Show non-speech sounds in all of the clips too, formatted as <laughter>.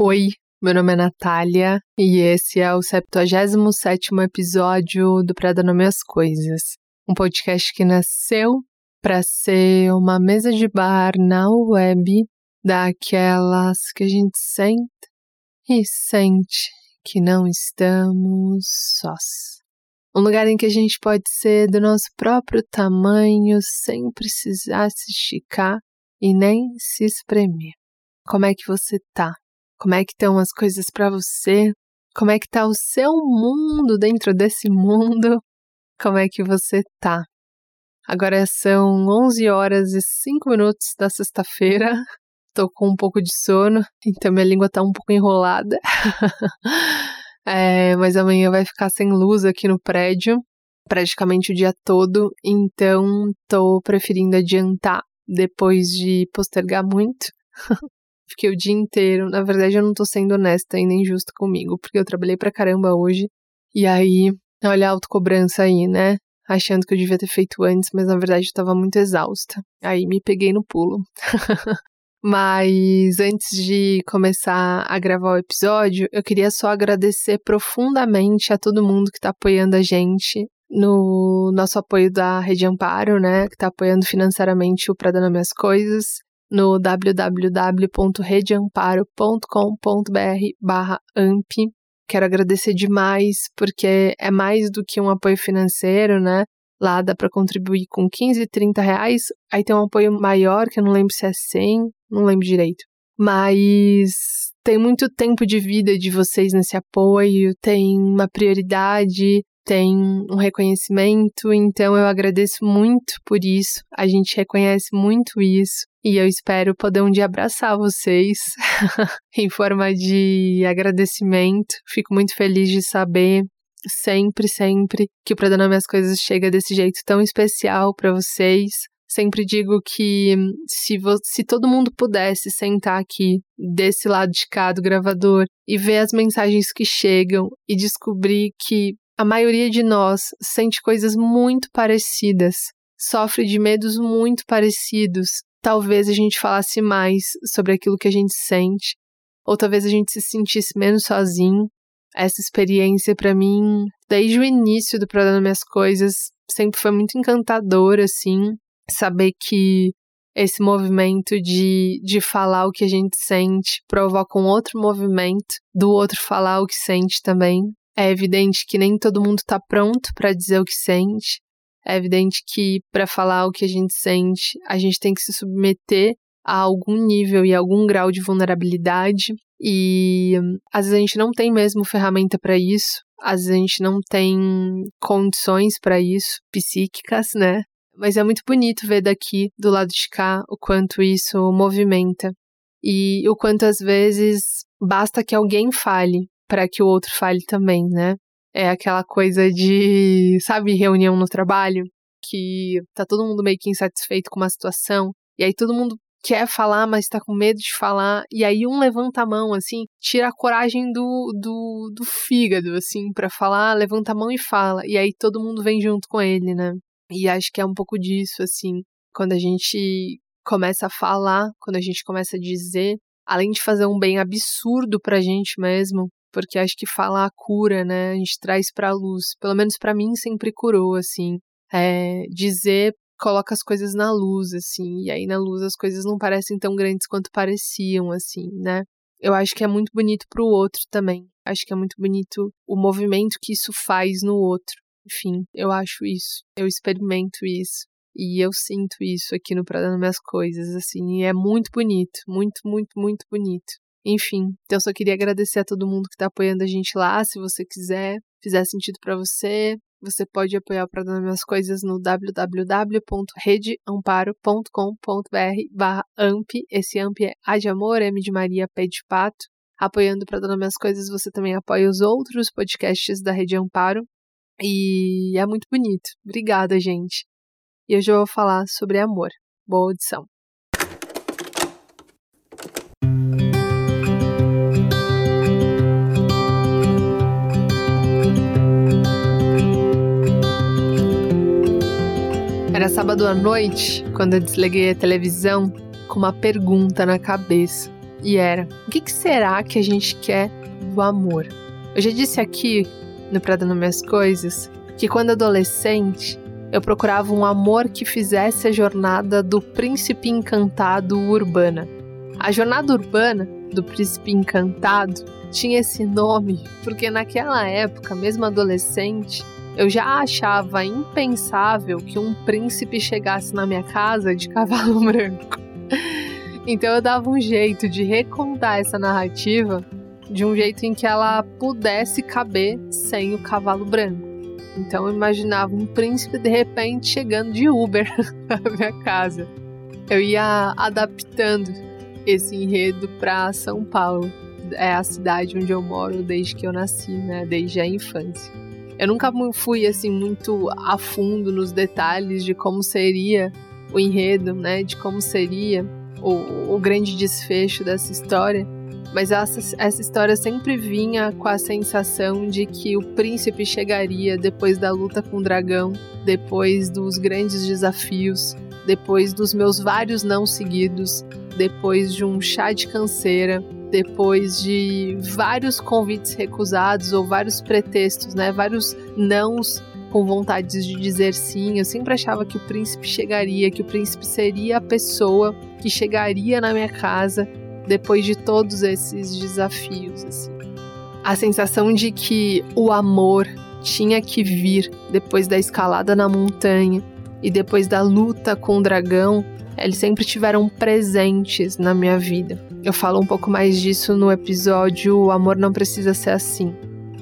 Oi, meu nome é Natália e esse é o 77º episódio do Pra Dar Nome Coisas, um podcast que nasceu para ser uma mesa de bar na web daquelas que a gente senta e sente que não estamos sós. Um lugar em que a gente pode ser do nosso próprio tamanho sem precisar se esticar e nem se espremer. Como é que você tá? Como é que estão as coisas para você? Como é que tá o seu mundo dentro desse mundo? Como é que você tá? Agora são 11 horas e 5 minutos da sexta-feira. <laughs> Tô com um pouco de sono, então minha língua tá um pouco enrolada. <laughs> é, mas amanhã vai ficar sem luz aqui no prédio, praticamente o dia todo, então tô preferindo adiantar depois de postergar muito. <laughs> Fiquei o dia inteiro. Na verdade, eu não tô sendo honesta e nem justa comigo, porque eu trabalhei pra caramba hoje. E aí, olha a autocobrança aí, né? Achando que eu devia ter feito antes, mas na verdade eu tava muito exausta. Aí me peguei no pulo. <laughs> mas antes de começar a gravar o episódio, eu queria só agradecer profundamente a todo mundo que tá apoiando a gente no nosso apoio da Rede Amparo, né? Que tá apoiando financeiramente o Pra Dar Minhas Coisas no www.redeamparo.com.br barra AMP. Quero agradecer demais, porque é mais do que um apoio financeiro, né? Lá dá para contribuir com 15, 30 reais. Aí tem um apoio maior, que eu não lembro se é 100, não lembro direito. Mas tem muito tempo de vida de vocês nesse apoio, tem uma prioridade, tem um reconhecimento, então eu agradeço muito por isso. A gente reconhece muito isso. E eu espero poder um dia abraçar vocês <laughs> em forma de agradecimento. Fico muito feliz de saber sempre, sempre que o Pra Dar Nome às Coisas chega desse jeito tão especial para vocês. Sempre digo que se, se todo mundo pudesse sentar aqui desse lado de cá do gravador e ver as mensagens que chegam e descobrir que a maioria de nós sente coisas muito parecidas, sofre de medos muito parecidos, talvez a gente falasse mais sobre aquilo que a gente sente, ou talvez a gente se sentisse menos sozinho. Essa experiência, para mim, desde o início do programa Minhas Coisas, sempre foi muito encantadora, assim, saber que esse movimento de, de falar o que a gente sente provoca um outro movimento do outro falar o que sente também. É evidente que nem todo mundo está pronto para dizer o que sente, é evidente que para falar o que a gente sente, a gente tem que se submeter a algum nível e algum grau de vulnerabilidade. E às vezes a gente não tem mesmo ferramenta para isso, às vezes a gente não tem condições para isso, psíquicas, né? Mas é muito bonito ver daqui, do lado de cá, o quanto isso movimenta. E o quanto às vezes basta que alguém fale para que o outro fale também, né? É aquela coisa de, sabe, reunião no trabalho, que tá todo mundo meio que insatisfeito com uma situação, e aí todo mundo quer falar, mas tá com medo de falar, e aí um levanta a mão, assim, tira a coragem do, do, do fígado, assim, para falar, levanta a mão e fala, e aí todo mundo vem junto com ele, né? E acho que é um pouco disso, assim, quando a gente começa a falar, quando a gente começa a dizer, além de fazer um bem absurdo pra gente mesmo, porque acho que falar a cura, né, a gente traz para luz. Pelo menos para mim sempre curou, assim. É, dizer coloca as coisas na luz, assim, e aí na luz as coisas não parecem tão grandes quanto pareciam, assim, né? Eu acho que é muito bonito pro outro também. Acho que é muito bonito o movimento que isso faz no outro. Enfim, eu acho isso. Eu experimento isso. E eu sinto isso aqui no Prada Minhas Coisas, assim, e é muito bonito, muito, muito, muito bonito. Enfim, então só queria agradecer a todo mundo que está apoiando a gente lá. Se você quiser, fizer sentido para você, você pode apoiar o Programa Minhas Coisas no www.redeamparo.com.br barra AMP. Esse AMP é A de Amor, M de Maria, P de Pato. Apoiando para Dona Minhas Coisas, você também apoia os outros podcasts da Rede Amparo. E é muito bonito. Obrigada, gente. E hoje eu vou falar sobre amor. Boa audição. Sábado à noite, quando eu desliguei a televisão com uma pergunta na cabeça. e era: o que, que será que a gente quer do amor? Eu já disse aqui no Pra Dando Minhas Coisas que quando adolescente eu procurava um amor que fizesse a jornada do príncipe encantado urbana. A jornada urbana do príncipe encantado tinha esse nome porque naquela época, mesmo adolescente, eu já achava impensável que um príncipe chegasse na minha casa de cavalo <laughs> branco. Então eu dava um jeito de recontar essa narrativa de um jeito em que ela pudesse caber sem o cavalo branco. Então eu imaginava um príncipe de repente chegando de Uber <laughs> na minha casa. Eu ia adaptando esse enredo para São Paulo, é a cidade onde eu moro desde que eu nasci, né, desde a infância. Eu nunca fui assim muito a fundo nos detalhes de como seria o enredo, né, de como seria o, o grande desfecho dessa história, mas essa, essa história sempre vinha com a sensação de que o príncipe chegaria depois da luta com o dragão, depois dos grandes desafios, depois dos meus vários não seguidos, depois de um chá de canseira, depois de vários convites recusados ou vários pretextos, né? Vários nãos com vontade de dizer sim. Eu sempre achava que o príncipe chegaria, que o príncipe seria a pessoa que chegaria na minha casa depois de todos esses desafios. Assim. A sensação de que o amor tinha que vir depois da escalada na montanha e depois da luta com o dragão, eles sempre tiveram presentes na minha vida. Eu falo um pouco mais disso no episódio O Amor Não Precisa Ser Assim.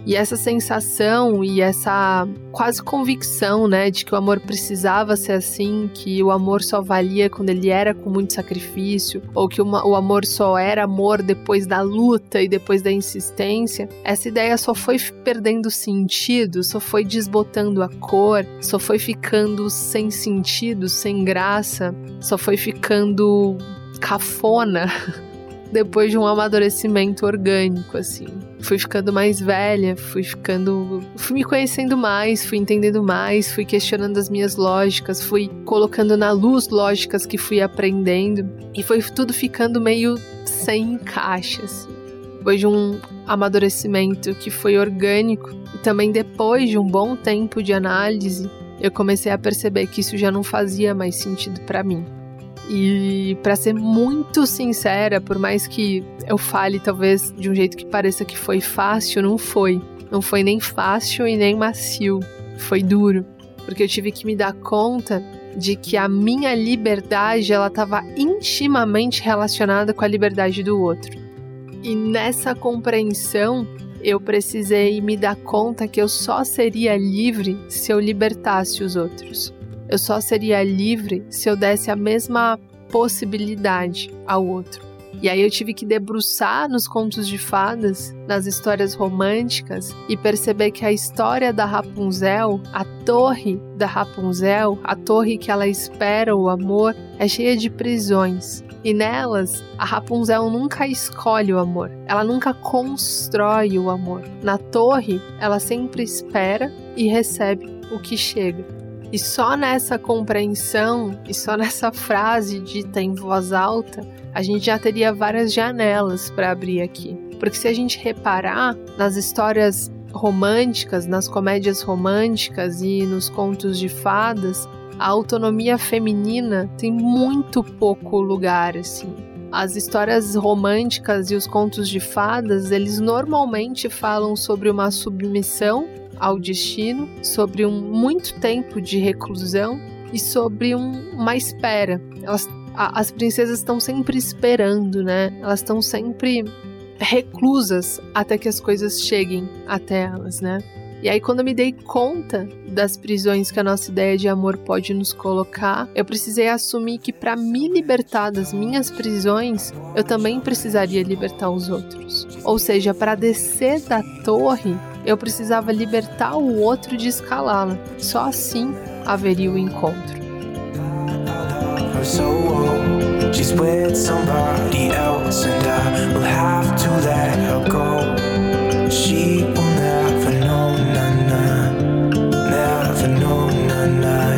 E essa sensação e essa quase convicção, né, de que o amor precisava ser assim, que o amor só valia quando ele era com muito sacrifício, ou que uma, o amor só era amor depois da luta e depois da insistência, essa ideia só foi perdendo sentido, só foi desbotando a cor, só foi ficando sem sentido, sem graça, só foi ficando cafona <laughs> depois de um amadurecimento orgânico, assim fui ficando mais velha, fui ficando. fui me conhecendo mais, fui entendendo mais, fui questionando as minhas lógicas, fui colocando na luz lógicas que fui aprendendo e foi tudo ficando meio sem encaixe, assim. Depois de um amadurecimento que foi orgânico e também depois de um bom tempo de análise, eu comecei a perceber que isso já não fazia mais sentido para mim. E para ser muito sincera, por mais que eu fale talvez de um jeito que pareça que foi fácil, não foi. Não foi nem fácil e nem macio. Foi duro, porque eu tive que me dar conta de que a minha liberdade ela estava intimamente relacionada com a liberdade do outro. E nessa compreensão, eu precisei me dar conta que eu só seria livre se eu libertasse os outros. Eu só seria livre se eu desse a mesma possibilidade ao outro. E aí eu tive que debruçar nos contos de fadas, nas histórias românticas e perceber que a história da Rapunzel, a torre da Rapunzel, a torre que ela espera o amor, é cheia de prisões. E nelas, a Rapunzel nunca escolhe o amor, ela nunca constrói o amor. Na torre, ela sempre espera e recebe o que chega. E só nessa compreensão e só nessa frase dita em voz alta, a gente já teria várias janelas para abrir aqui. Porque se a gente reparar nas histórias românticas, nas comédias românticas e nos contos de fadas, a autonomia feminina tem muito pouco lugar assim. As histórias românticas e os contos de fadas, eles normalmente falam sobre uma submissão ao destino, sobre um muito tempo de reclusão e sobre um, uma espera. Elas, a, as princesas estão sempre esperando, né? Elas estão sempre reclusas até que as coisas cheguem até elas, né? E aí, quando eu me dei conta das prisões que a nossa ideia de amor pode nos colocar, eu precisei assumir que para me libertar das minhas prisões, eu também precisaria libertar os outros. Ou seja, para descer da torre, eu precisava libertar o outro de escalá-la. Só assim haveria o encontro.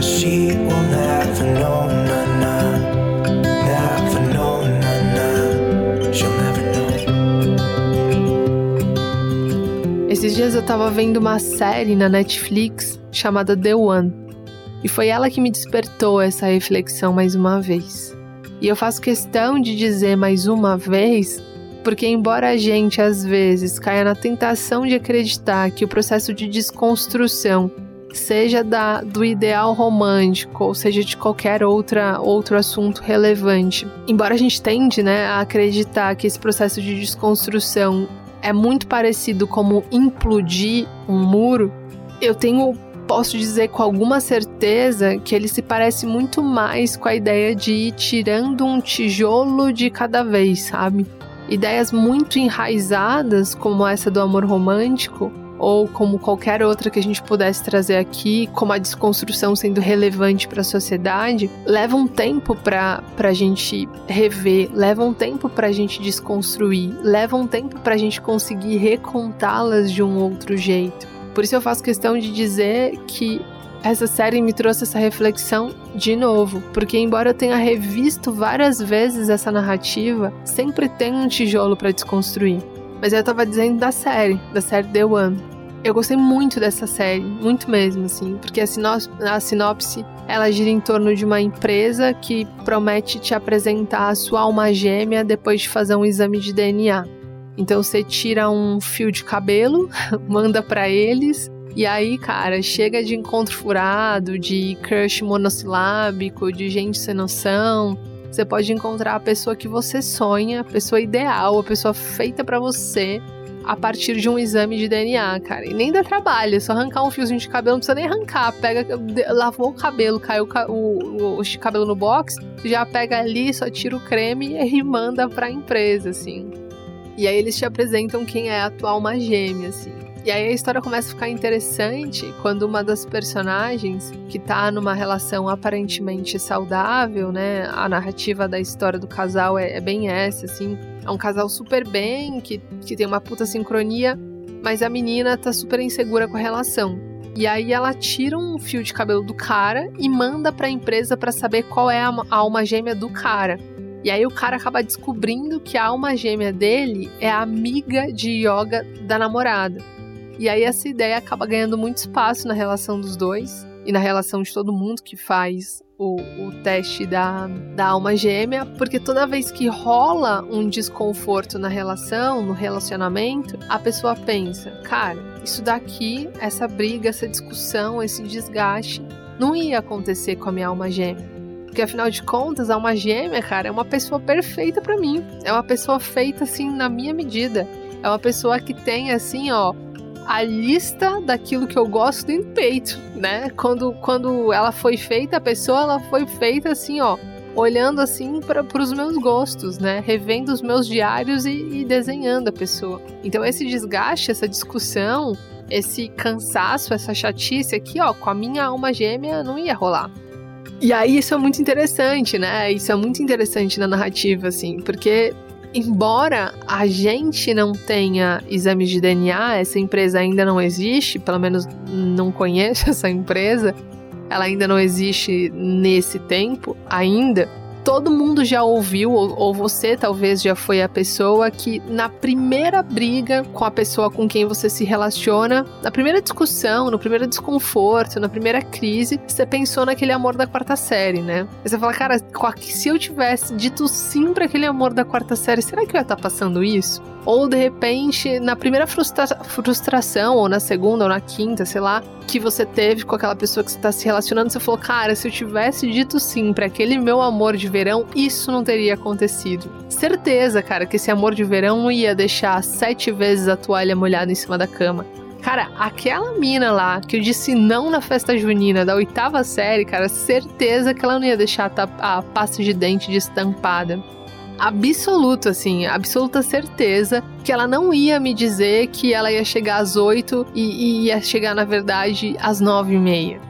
She will never know, dias eu tava vendo uma série na Netflix chamada The One. E foi ela que me despertou essa reflexão mais uma vez. E eu faço questão de dizer mais uma vez, porque embora a gente às vezes caia na tentação de acreditar que o processo de desconstrução seja da, do ideal romântico, ou seja de qualquer outra, outro assunto relevante. Embora a gente tende né, a acreditar que esse processo de desconstrução é muito parecido como implodir um muro, eu tenho posso dizer com alguma certeza que ele se parece muito mais com a ideia de ir tirando um tijolo de cada vez, sabe? Ideias muito enraizadas, como essa do amor romântico, ou como qualquer outra que a gente pudesse trazer aqui, como a desconstrução sendo relevante para a sociedade, leva um tempo para a gente rever, leva um tempo para a gente desconstruir, leva um tempo para a gente conseguir recontá-las de um outro jeito. Por isso eu faço questão de dizer que essa série me trouxe essa reflexão de novo, porque embora eu tenha revisto várias vezes essa narrativa, sempre tem um tijolo para desconstruir. Mas eu tava dizendo da série, da série The One. Eu gostei muito dessa série, muito mesmo, assim, porque a, sinopse, a sinopse ela gira em torno de uma empresa que promete te apresentar a sua alma gêmea depois de fazer um exame de DNA. Então você tira um fio de cabelo, <laughs> manda para eles, e aí, cara, chega de encontro furado, de crush monossilábico, de gente sem noção, você pode encontrar a pessoa que você sonha, a pessoa ideal, a pessoa feita para você a partir de um exame de DNA, cara. E nem dá trabalho, é só arrancar um fiozinho de cabelo, não precisa nem arrancar. Pega, lavou o cabelo, caiu o, o, o cabelo no box, já pega ali, só tira o creme e manda pra empresa, assim. E aí eles te apresentam quem é a tua alma gêmea, assim. E aí a história começa a ficar interessante quando uma das personagens, que tá numa relação aparentemente saudável, né? A narrativa da história do casal é, é bem essa, assim. É um casal super bem, que, que tem uma puta sincronia, mas a menina tá super insegura com a relação. E aí ela tira um fio de cabelo do cara e manda para a empresa para saber qual é a alma gêmea do cara. E aí o cara acaba descobrindo que a alma gêmea dele é a amiga de yoga da namorada. E aí essa ideia acaba ganhando muito espaço na relação dos dois e na relação de todo mundo que faz o, o teste da, da alma gêmea, porque toda vez que rola um desconforto na relação, no relacionamento, a pessoa pensa: cara, isso daqui, essa briga, essa discussão, esse desgaste, não ia acontecer com a minha alma gêmea. Porque afinal de contas, a alma gêmea, cara, é uma pessoa perfeita para mim. É uma pessoa feita assim na minha medida. É uma pessoa que tem assim, ó, a lista daquilo que eu gosto em peito, né? Quando, quando ela foi feita, a pessoa ela foi feita assim, ó, olhando assim para os meus gostos, né? Revendo os meus diários e, e desenhando a pessoa. Então esse desgaste, essa discussão, esse cansaço, essa chatice aqui, ó, com a minha alma gêmea não ia rolar. E aí isso é muito interessante, né? Isso é muito interessante na narrativa, assim, porque embora a gente não tenha exames de DNA, essa empresa ainda não existe, pelo menos não conheço <laughs> essa empresa, ela ainda não existe nesse tempo ainda todo mundo já ouviu, ou, ou, você talvez já foi a pessoa que, na primeira briga com a pessoa com quem você se relaciona, na primeira discussão, no primeiro desconforto, na primeira crise, você pensou naquele amor da quarta série, né? Você fala, cara, se eu tivesse dito sim para aquele amor da quarta série, será que eu ia estar tá passando isso? Ou de repente, na primeira frustra frustração, ou na segunda, ou na quinta, sei lá, que você teve com aquela pessoa que você tá se relacionando, você falou, cara, se eu tivesse dito sim para aquele meu amor de verão, isso não teria acontecido. Certeza, cara, que esse amor de verão não ia deixar sete vezes a toalha molhada em cima da cama. Cara, aquela mina lá que eu disse não na festa junina da oitava série, cara, certeza que ela não ia deixar a pasta de dente destampada absoluto, assim, absoluta certeza que ela não ia me dizer que ela ia chegar às oito e, e ia chegar, na verdade, às nove e meia.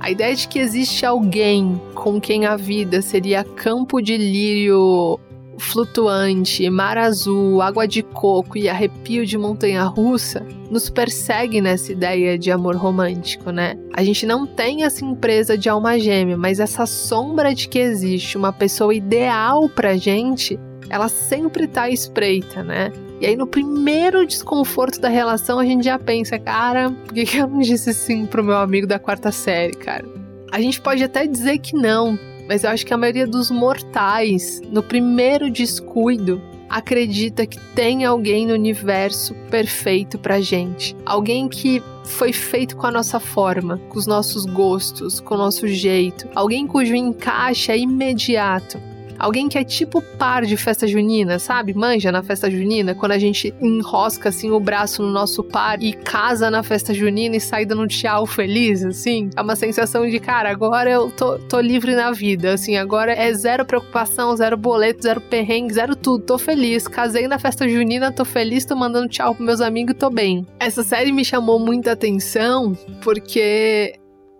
A ideia de que existe alguém com quem a vida seria campo de lírio flutuante, mar azul, água de coco e arrepio de montanha russa nos persegue nessa ideia de amor romântico, né? A gente não tem essa empresa de alma gêmea, mas essa sombra de que existe uma pessoa ideal pra gente ela sempre tá espreita, né? E aí, no primeiro desconforto da relação, a gente já pensa, cara, por que, eu não disse sim pro meu amigo da quarta série, cara? A gente pode até dizer que não, mas eu acho que a maioria dos mortais, no primeiro descuido, acredita que tem alguém no universo perfeito pra gente. Alguém que foi feito com a nossa forma, com os nossos gostos, com o nosso jeito. Alguém cujo encaixe é imediato. Alguém que é tipo par de festa junina, sabe? Manja na festa junina, quando a gente enrosca assim o braço no nosso par e casa na festa junina e sai dando tchau feliz, assim. É uma sensação de, cara, agora eu tô, tô livre na vida, assim, agora é zero preocupação, zero boleto, zero perrengue, zero tudo. Tô feliz. Casei na festa junina, tô feliz, tô mandando tchau pros meus amigos, tô bem. Essa série me chamou muita atenção porque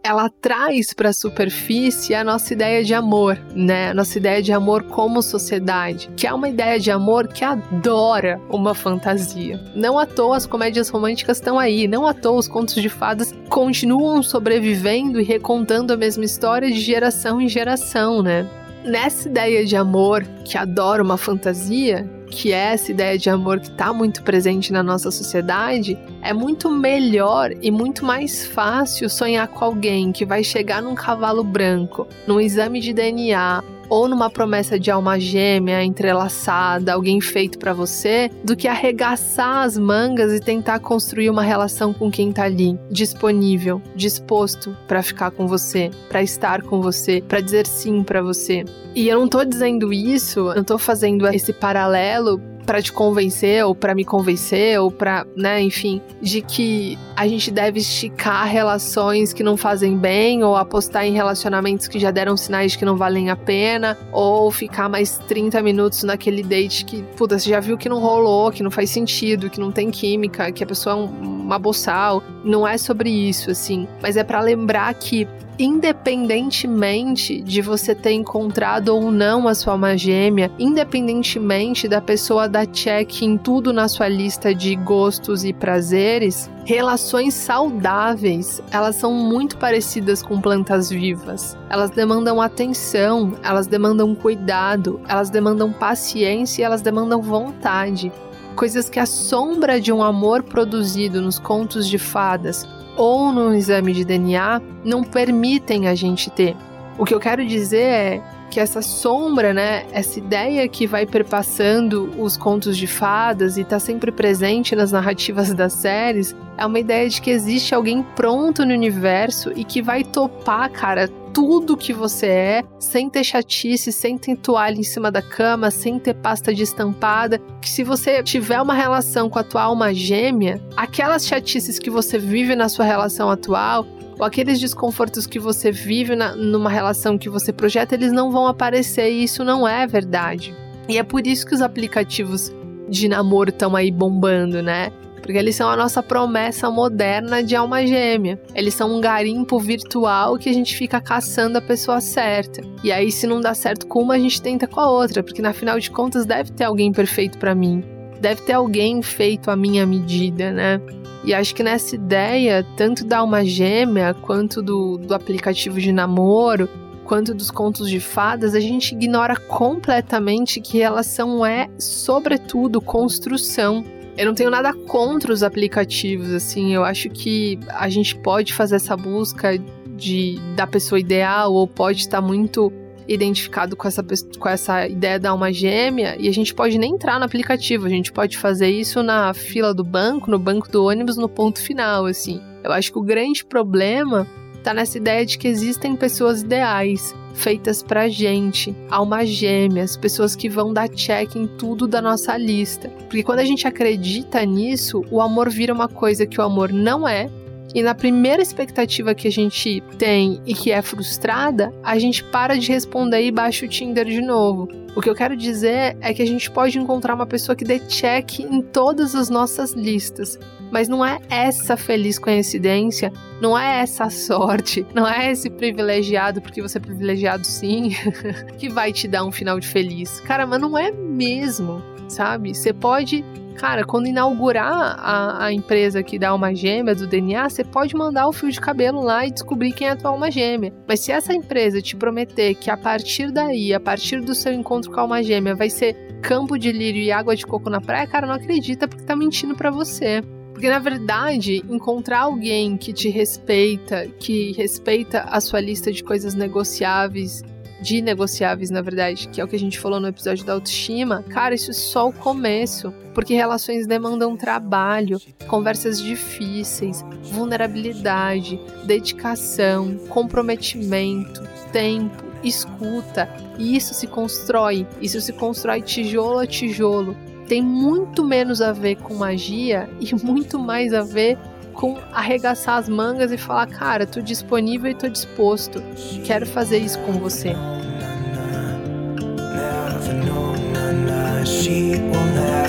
ela traz para a superfície a nossa ideia de amor, né? A nossa ideia de amor como sociedade, que é uma ideia de amor que adora uma fantasia. Não à toa as comédias românticas estão aí, não à toa os contos de fadas continuam sobrevivendo e recontando a mesma história de geração em geração, né? Nessa ideia de amor que adora uma fantasia, que é essa ideia de amor que está muito presente na nossa sociedade, é muito melhor e muito mais fácil sonhar com alguém que vai chegar num cavalo branco, num exame de DNA ou numa promessa de alma gêmea entrelaçada, alguém feito para você, do que arregaçar as mangas e tentar construir uma relação com quem tá ali, disponível, disposto para ficar com você, para estar com você, para dizer sim para você. E eu não tô dizendo isso, eu tô fazendo esse paralelo para te convencer ou para me convencer ou para, né, enfim, de que a gente deve esticar relações que não fazem bem ou apostar em relacionamentos que já deram sinais de que não valem a pena ou ficar mais 30 minutos naquele date que, puta, você já viu que não rolou, que não faz sentido, que não tem química, que a pessoa é um, uma boçal. Não é sobre isso, assim, mas é para lembrar que independentemente de você ter encontrado ou não a sua alma gêmea, independentemente da pessoa dar check em tudo na sua lista de gostos e prazeres, relações saudáveis, elas são muito parecidas com plantas vivas. Elas demandam atenção, elas demandam cuidado, elas demandam paciência e elas demandam vontade coisas que a sombra de um amor produzido nos contos de fadas ou no exame de DNA não permitem a gente ter. O que eu quero dizer é que essa sombra, né, essa ideia que vai perpassando os contos de fadas e está sempre presente nas narrativas das séries, é uma ideia de que existe alguém pronto no universo e que vai topar, cara, tudo que você é, sem ter chatice, sem ter toalha em cima da cama, sem ter pasta de estampada. Que se você tiver uma relação com a tua alma gêmea, aquelas chatices que você vive na sua relação atual, ou aqueles desconfortos que você vive na, numa relação que você projeta, eles não vão aparecer e isso não é verdade. E é por isso que os aplicativos de namoro estão aí bombando, né? porque eles são a nossa promessa moderna de alma gêmea. Eles são um garimpo virtual que a gente fica caçando a pessoa certa. E aí, se não dá certo com uma, a gente tenta com a outra, porque na final de contas deve ter alguém perfeito para mim. Deve ter alguém feito a minha medida, né? E acho que nessa ideia, tanto da alma gêmea quanto do, do aplicativo de namoro, quanto dos contos de fadas, a gente ignora completamente que relação é, sobretudo, construção. Eu não tenho nada contra os aplicativos, assim, eu acho que a gente pode fazer essa busca de da pessoa ideal ou pode estar muito identificado com essa, com essa ideia da alma gêmea e a gente pode nem entrar no aplicativo, a gente pode fazer isso na fila do banco, no banco do ônibus, no ponto final, assim. Eu acho que o grande problema tá nessa ideia de que existem pessoas ideais, feitas pra gente, almas gêmeas, pessoas que vão dar check em tudo da nossa lista. Porque quando a gente acredita nisso, o amor vira uma coisa que o amor não é. E na primeira expectativa que a gente tem e que é frustrada, a gente para de responder e baixa o Tinder de novo. O que eu quero dizer é que a gente pode encontrar uma pessoa que dê check em todas as nossas listas. Mas não é essa feliz coincidência, não é essa <laughs> sorte, não é esse privilegiado, porque você é privilegiado sim, <laughs> que vai te dar um final de feliz. Cara, mas não é mesmo, sabe? Você pode Cara, quando inaugurar a, a empresa que dá uma gêmea do DNA, você pode mandar o fio de cabelo lá e descobrir quem é a tua alma gêmea. Mas se essa empresa te prometer que a partir daí, a partir do seu encontro com a alma gêmea, vai ser campo de lírio e água de coco na praia, cara, não acredita porque tá mentindo para você. Porque na verdade, encontrar alguém que te respeita, que respeita a sua lista de coisas negociáveis, de negociáveis, na verdade, que é o que a gente falou no episódio da autoestima, cara, isso é só o começo. Porque relações demandam trabalho, conversas difíceis, vulnerabilidade, dedicação, comprometimento, tempo, escuta. E isso se constrói, isso se constrói tijolo a tijolo tem muito menos a ver com magia e muito mais a ver com arregaçar as mangas e falar, cara, tô disponível e tô disposto. Quero fazer isso com você.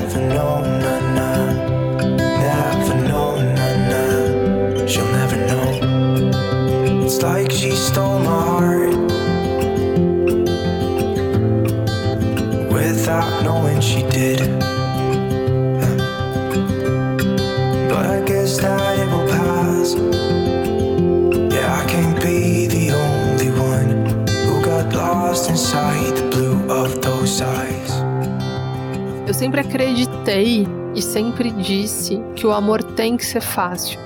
It's sempre acreditei e sempre disse que o amor tem que ser fácil.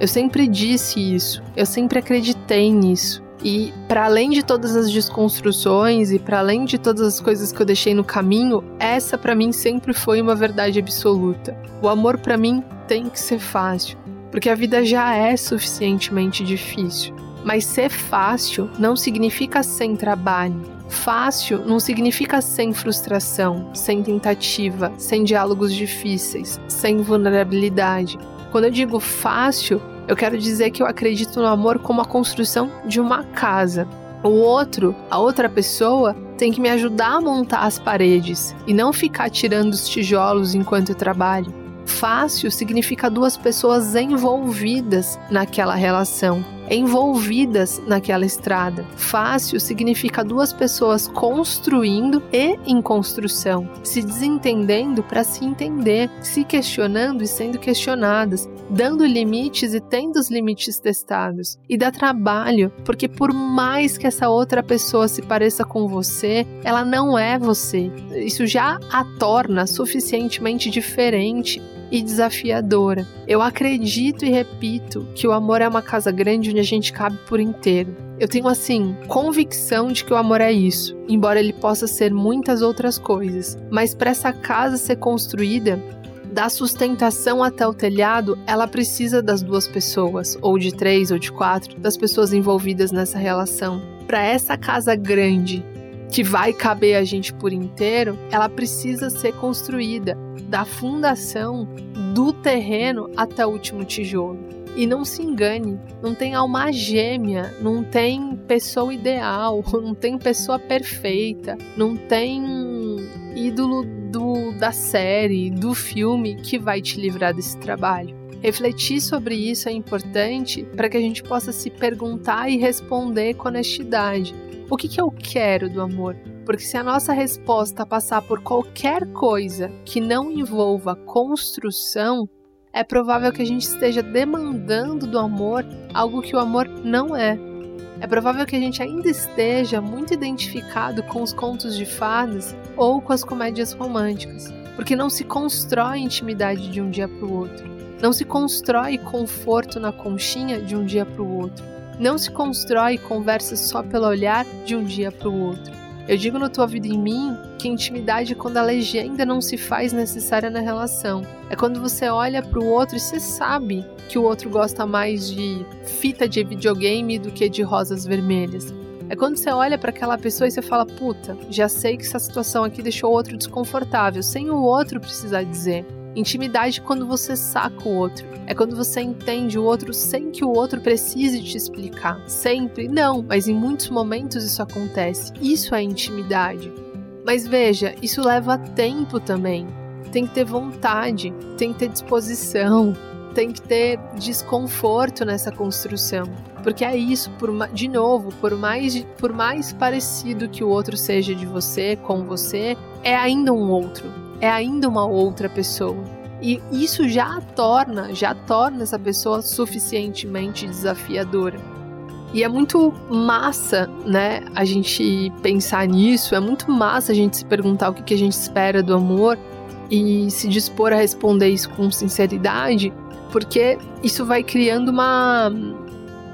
Eu sempre disse isso, eu sempre acreditei nisso. E para além de todas as desconstruções e para além de todas as coisas que eu deixei no caminho, essa para mim sempre foi uma verdade absoluta. O amor para mim tem que ser fácil, porque a vida já é suficientemente difícil. Mas ser fácil não significa sem trabalho. Fácil não significa sem frustração, sem tentativa, sem diálogos difíceis, sem vulnerabilidade. Quando eu digo fácil, eu quero dizer que eu acredito no amor como a construção de uma casa. O outro, a outra pessoa, tem que me ajudar a montar as paredes e não ficar tirando os tijolos enquanto eu trabalho. Fácil significa duas pessoas envolvidas naquela relação envolvidas naquela estrada. Fácil significa duas pessoas construindo e em construção, se desentendendo para se entender, se questionando e sendo questionadas, dando limites e tendo os limites testados. E dá trabalho, porque por mais que essa outra pessoa se pareça com você, ela não é você. Isso já a torna suficientemente diferente e desafiadora. Eu acredito e repito que o amor é uma casa grande onde a gente cabe por inteiro. Eu tenho assim convicção de que o amor é isso, embora ele possa ser muitas outras coisas. Mas para essa casa ser construída, da sustentação até o telhado, ela precisa das duas pessoas, ou de três ou de quatro, das pessoas envolvidas nessa relação. Para essa casa grande que vai caber a gente por inteiro, ela precisa ser construída da fundação do terreno até o último tijolo. E não se engane, não tem alma gêmea, não tem pessoa ideal, <laughs> não tem pessoa perfeita, não tem ídolo do, da série, do filme que vai te livrar desse trabalho. Refletir sobre isso é importante para que a gente possa se perguntar e responder com honestidade. O que, que eu quero do amor? Porque se a nossa resposta passar por qualquer coisa que não envolva construção, é provável que a gente esteja demandando do amor algo que o amor não é. É provável que a gente ainda esteja muito identificado com os contos de fadas ou com as comédias românticas, porque não se constrói intimidade de um dia para o outro. Não se constrói conforto na conchinha de um dia para o outro. Não se constrói conversa só pelo olhar de um dia para o outro. Eu digo no Tua Vida em Mim que intimidade é quando a legenda não se faz necessária na relação. É quando você olha para o outro e você sabe que o outro gosta mais de fita de videogame do que de rosas vermelhas. É quando você olha para aquela pessoa e você fala: puta, já sei que essa situação aqui deixou o outro desconfortável, sem o outro precisar dizer. Intimidade é quando você saca o outro. É quando você entende o outro sem que o outro precise te explicar. Sempre não, mas em muitos momentos isso acontece. Isso é intimidade. Mas veja, isso leva tempo também. Tem que ter vontade, tem que ter disposição, tem que ter desconforto nessa construção. Porque é isso, por, de novo, por mais, por mais parecido que o outro seja de você, com você, é ainda um outro é ainda uma outra pessoa. E isso já torna, já torna essa pessoa suficientemente desafiadora. E é muito massa, né, a gente pensar nisso, é muito massa a gente se perguntar o que, que a gente espera do amor e se dispor a responder isso com sinceridade, porque isso vai criando uma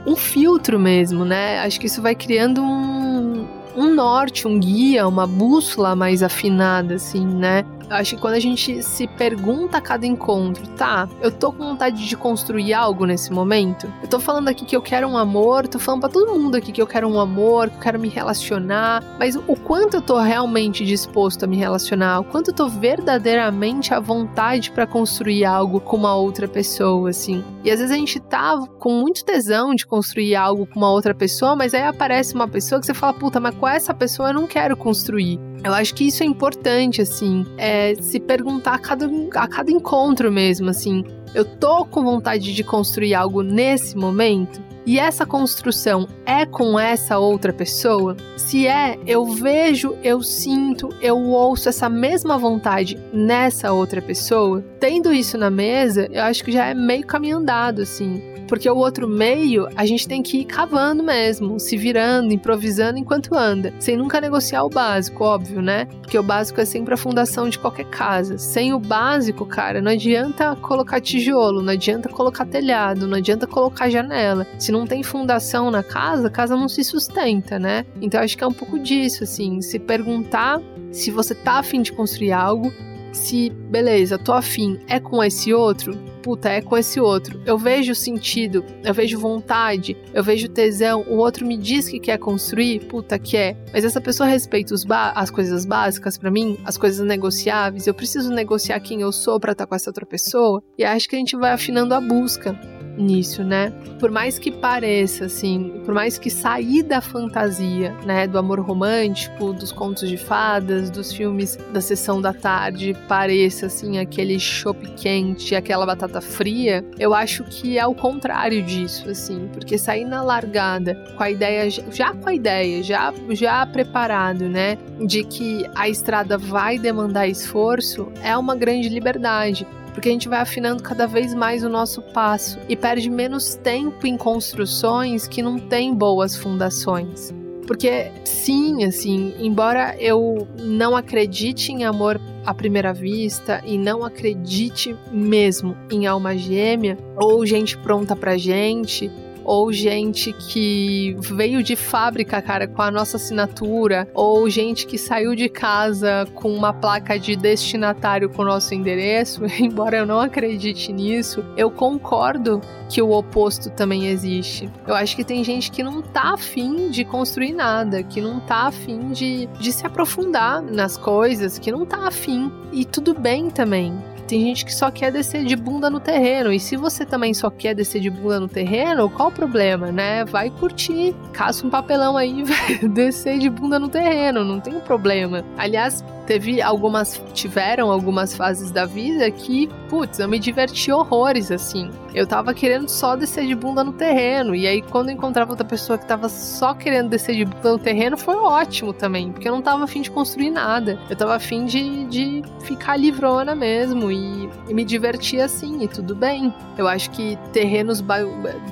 um filtro mesmo, né? Acho que isso vai criando um, um norte, um guia, uma bússola mais afinada, assim, né? Acho que quando a gente se pergunta a cada encontro, tá, eu tô com vontade de construir algo nesse momento? Eu tô falando aqui que eu quero um amor, tô falando pra todo mundo aqui que eu quero um amor, que eu quero me relacionar, mas o quanto eu tô realmente disposto a me relacionar, o quanto eu tô verdadeiramente à vontade para construir algo com uma outra pessoa, assim. E às vezes a gente tá com muito tesão de construir algo com uma outra pessoa, mas aí aparece uma pessoa que você fala, puta, mas com essa pessoa eu não quero construir. Eu acho que isso é importante, assim, é se perguntar a cada, a cada encontro mesmo, assim. Eu tô com vontade de construir algo nesse momento? E essa construção é com essa outra pessoa? Se é, eu vejo, eu sinto, eu ouço essa mesma vontade nessa outra pessoa. Tendo isso na mesa, eu acho que já é meio caminho andado, assim. Porque o outro meio, a gente tem que ir cavando mesmo, se virando, improvisando enquanto anda, sem nunca negociar o básico, óbvio, né? Porque o básico é sempre a fundação de qualquer casa. Sem o básico, cara, não adianta colocar tijolo, não adianta colocar telhado, não adianta colocar janela. Se não tem fundação na casa, a casa não se sustenta, né? Então acho que é um pouco disso, assim, se perguntar se você tá afim de construir algo, se, beleza, tô afim, é com esse outro? puta, é com esse outro. Eu vejo sentido, eu vejo vontade, eu vejo tesão, o outro me diz que quer construir, puta, que é. Mas essa pessoa respeita as coisas básicas para mim, as coisas negociáveis. Eu preciso negociar quem eu sou para estar com essa outra pessoa. E acho que a gente vai afinando a busca nisso, né? Por mais que pareça, assim, por mais que sair da fantasia, né, do amor romântico, dos contos de fadas, dos filmes da sessão da tarde, pareça, assim, aquele chopp quente, aquela batata fria, eu acho que é o contrário disso, assim, porque sair na largada com a ideia, já com a ideia, já, já preparado, né, de que a estrada vai demandar esforço, é uma grande liberdade porque a gente vai afinando cada vez mais o nosso passo e perde menos tempo em construções que não têm boas fundações. Porque sim, assim, embora eu não acredite em amor à primeira vista e não acredite mesmo em alma gêmea ou gente pronta pra gente, ou gente que veio de fábrica, cara, com a nossa assinatura, ou gente que saiu de casa com uma placa de destinatário com o nosso endereço, <laughs> embora eu não acredite nisso, eu concordo que o oposto também existe. Eu acho que tem gente que não tá afim de construir nada, que não tá afim de, de se aprofundar nas coisas, que não tá afim. E tudo bem também. Tem gente que só quer descer de bunda no terreno. E se você também só quer descer de bunda no terreno, qual o problema, né? Vai curtir. Caça um papelão aí <laughs> descer de bunda no terreno. Não tem problema. Aliás, teve algumas tiveram algumas fases da vida que, putz, eu me diverti horrores assim. Eu tava querendo só descer de bunda no terreno e aí quando encontrava outra pessoa que tava só querendo descer de bunda no terreno foi ótimo também, porque eu não tava afim de construir nada. Eu tava afim de, de ficar livrona mesmo e, e me divertir assim e tudo bem. Eu acho que terrenos ba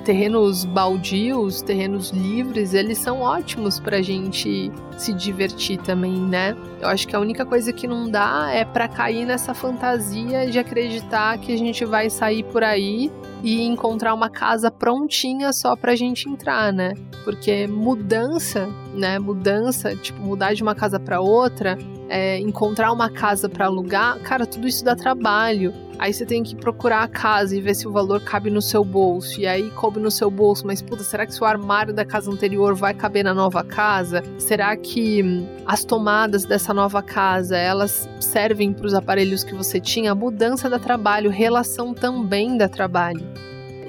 terrenos baldios, terrenos livres, eles são ótimos pra gente se divertir também, né? Eu acho que a única coisa que não dá é para cair nessa fantasia de acreditar que a gente vai sair por aí e encontrar uma casa prontinha só pra gente entrar, né? Porque mudança, né? Mudança, tipo, mudar de uma casa para outra, é, encontrar uma casa para alugar, cara, tudo isso dá trabalho. Aí você tem que procurar a casa e ver se o valor cabe no seu bolso. E aí coube no seu bolso, mas puta, será que o armário da casa anterior vai caber na nova casa? Será que hum, as tomadas dessa nova casa, elas servem para os aparelhos que você tinha? A mudança da trabalho, relação também da trabalho.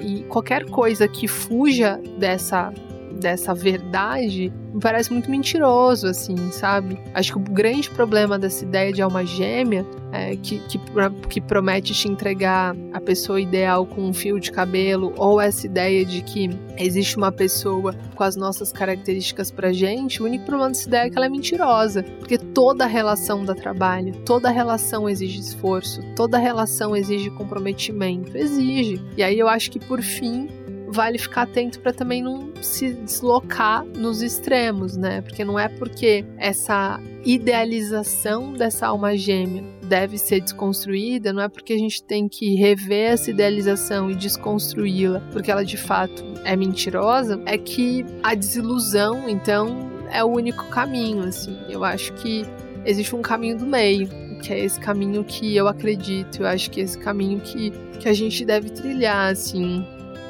E qualquer coisa que fuja dessa dessa verdade me parece muito mentiroso, assim, sabe? Acho que o grande problema dessa ideia de alma gêmea é que, que, que promete te entregar a pessoa ideal com um fio de cabelo, ou essa ideia de que existe uma pessoa com as nossas características pra gente, o único problema dessa ideia é que ela é mentirosa. Porque toda relação dá trabalho, toda relação exige esforço, toda relação exige comprometimento. Exige. E aí eu acho que por fim vale ficar atento para também não se deslocar nos extremos, né? Porque não é porque essa idealização dessa alma gêmea deve ser desconstruída, não é porque a gente tem que rever essa idealização e desconstruí-la, porque ela de fato é mentirosa, é que a desilusão, então, é o único caminho, assim. Eu acho que existe um caminho do meio, que é esse caminho que eu acredito, eu acho que é esse caminho que, que a gente deve trilhar, assim,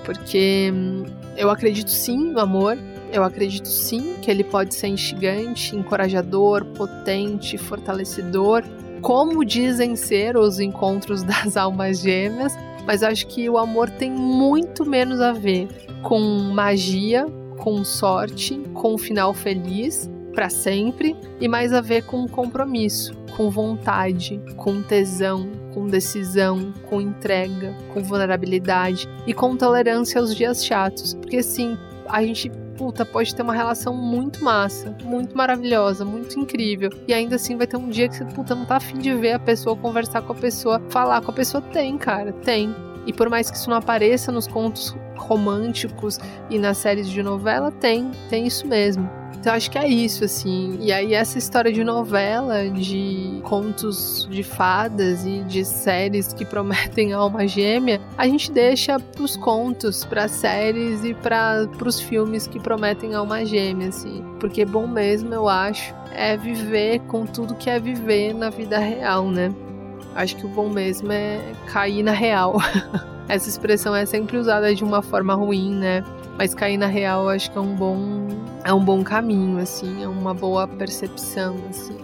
porque hum, eu acredito sim no amor, eu acredito sim que ele pode ser instigante, encorajador, potente, fortalecedor, como dizem ser os encontros <laughs> das almas gêmeas, mas acho que o amor tem muito menos a ver com magia, com sorte, com um final feliz para sempre e mais a ver com compromisso, com vontade, com tesão, com decisão, com entrega, com vulnerabilidade e com tolerância aos dias chatos. Porque sim, a gente puta, pode ter uma relação muito massa, muito maravilhosa, muito incrível. E ainda assim vai ter um dia que você, puta, não tá afim de ver a pessoa, conversar com a pessoa, falar com a pessoa. Tem, cara, tem. E por mais que isso não apareça nos contos românticos e nas séries de novela, tem, tem isso mesmo. Então acho que é isso, assim. E aí essa história de novela, de contos de fadas e de séries que prometem alma gêmea, a gente deixa pros contos, pras séries e para pros filmes que prometem alma gêmea, assim. Porque bom mesmo, eu acho, é viver com tudo que é viver na vida real, né? Acho que o bom mesmo é cair na real. <laughs> Essa expressão é sempre usada de uma forma ruim, né? Mas cair na real acho que é um bom é um bom caminho assim, é uma boa percepção assim.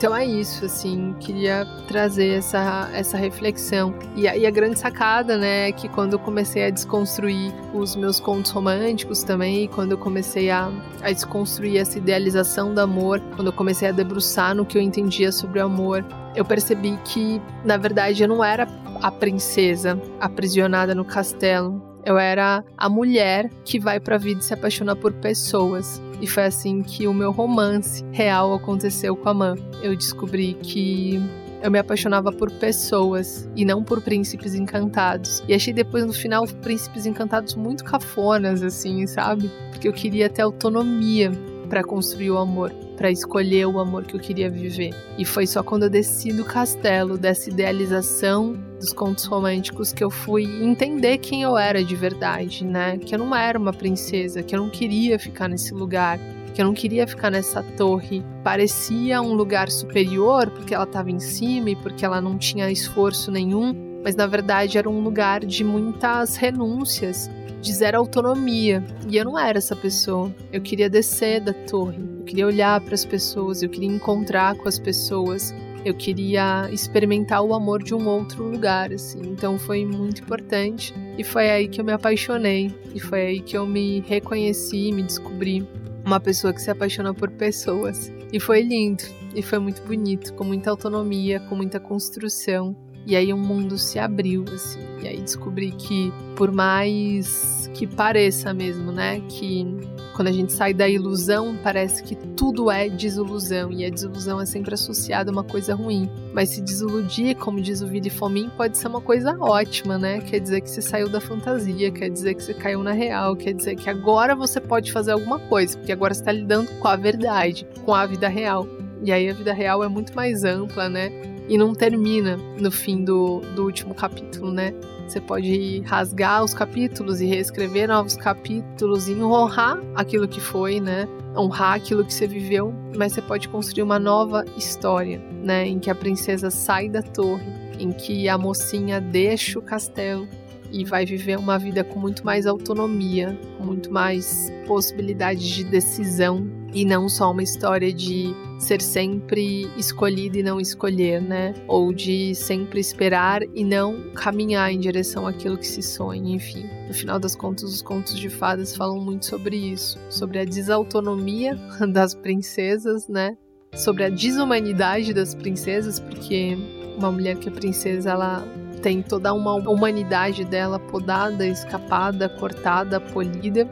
Então é isso, assim, queria trazer essa, essa reflexão. E a, e a grande sacada, né, é que quando eu comecei a desconstruir os meus contos românticos também, quando eu comecei a, a desconstruir essa idealização do amor, quando eu comecei a debruçar no que eu entendia sobre o amor, eu percebi que, na verdade, eu não era a princesa aprisionada no castelo, eu era a mulher que vai pra vida e se apaixona por pessoas. E foi assim que o meu romance real aconteceu com a Man. Eu descobri que eu me apaixonava por pessoas e não por príncipes encantados. E achei depois no final príncipes encantados muito cafonas, assim, sabe? Porque eu queria ter autonomia para construir o amor, para escolher o amor que eu queria viver. E foi só quando eu desci do castelo, dessa idealização dos contos românticos, que eu fui entender quem eu era de verdade, né? Que eu não era uma princesa, que eu não queria ficar nesse lugar, que eu não queria ficar nessa torre. Parecia um lugar superior porque ela estava em cima e porque ela não tinha esforço nenhum, mas na verdade era um lugar de muitas renúncias, de zero autonomia. E eu não era essa pessoa. Eu queria descer da torre, eu queria olhar para as pessoas, eu queria encontrar com as pessoas. Eu queria experimentar o amor de um outro lugar, assim. Então foi muito importante e foi aí que eu me apaixonei e foi aí que eu me reconheci, me descobri uma pessoa que se apaixona por pessoas. E foi lindo, e foi muito bonito, com muita autonomia, com muita construção. E aí um mundo se abriu, assim. E aí descobri que, por mais que pareça mesmo, né? Que quando a gente sai da ilusão, parece que tudo é desilusão. E a desilusão é sempre associada a uma coisa ruim. Mas se desiludir, como diz o Vili Fomin, pode ser uma coisa ótima, né? Quer dizer que você saiu da fantasia, quer dizer que você caiu na real, quer dizer que agora você pode fazer alguma coisa, porque agora você está lidando com a verdade, com a vida real. E aí a vida real é muito mais ampla, né? E não termina no fim do, do último capítulo, né? Você pode rasgar os capítulos e reescrever novos capítulos e honrar aquilo que foi, né? Honrar aquilo que você viveu, mas você pode construir uma nova história, né? Em que a princesa sai da torre, em que a mocinha deixa o castelo e vai viver uma vida com muito mais autonomia, com muito mais possibilidades de decisão, e não só uma história de ser sempre escolhido e não escolher, né? Ou de sempre esperar e não caminhar em direção àquilo que se sonha, enfim. No final das contas, os contos de fadas falam muito sobre isso, sobre a desautonomia <laughs> das princesas, né? Sobre a desumanidade das princesas, porque uma mulher que é princesa, ela tem toda uma humanidade dela podada, escapada, cortada, polida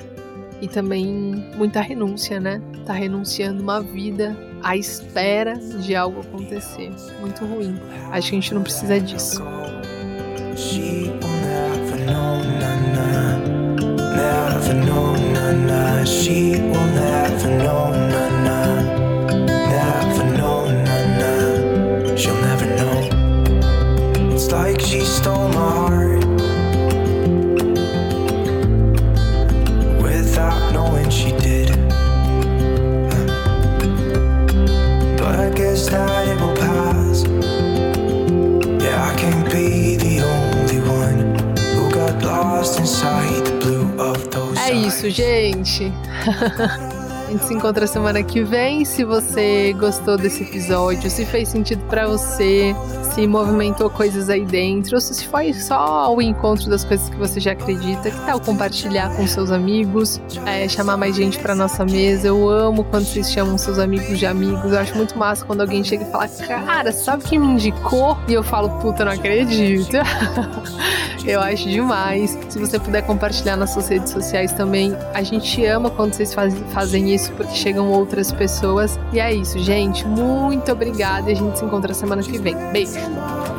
e também muita renúncia, né? Tá renunciando uma vida à espera de algo acontecer. Muito ruim. Acho que a gente não precisa disso. She will never know, É isso, gente. <laughs> A gente se encontra semana que vem. Se você gostou desse episódio, se fez sentido para você, se movimentou coisas aí dentro, ou se foi só o encontro das coisas que você já acredita, que tal compartilhar com seus amigos, é, chamar mais gente para nossa mesa. Eu amo quando vocês chamam seus amigos de amigos. Eu acho muito massa quando alguém chega e fala, cara, sabe quem me indicou? E eu falo, puta, não acredito. <laughs> eu acho demais. Se você puder compartilhar nas suas redes sociais também, a gente ama quando vocês faz, fazem isso porque chegam outras pessoas. E é isso, gente. Muito obrigada e a gente se encontra semana que vem. Beijo! and more.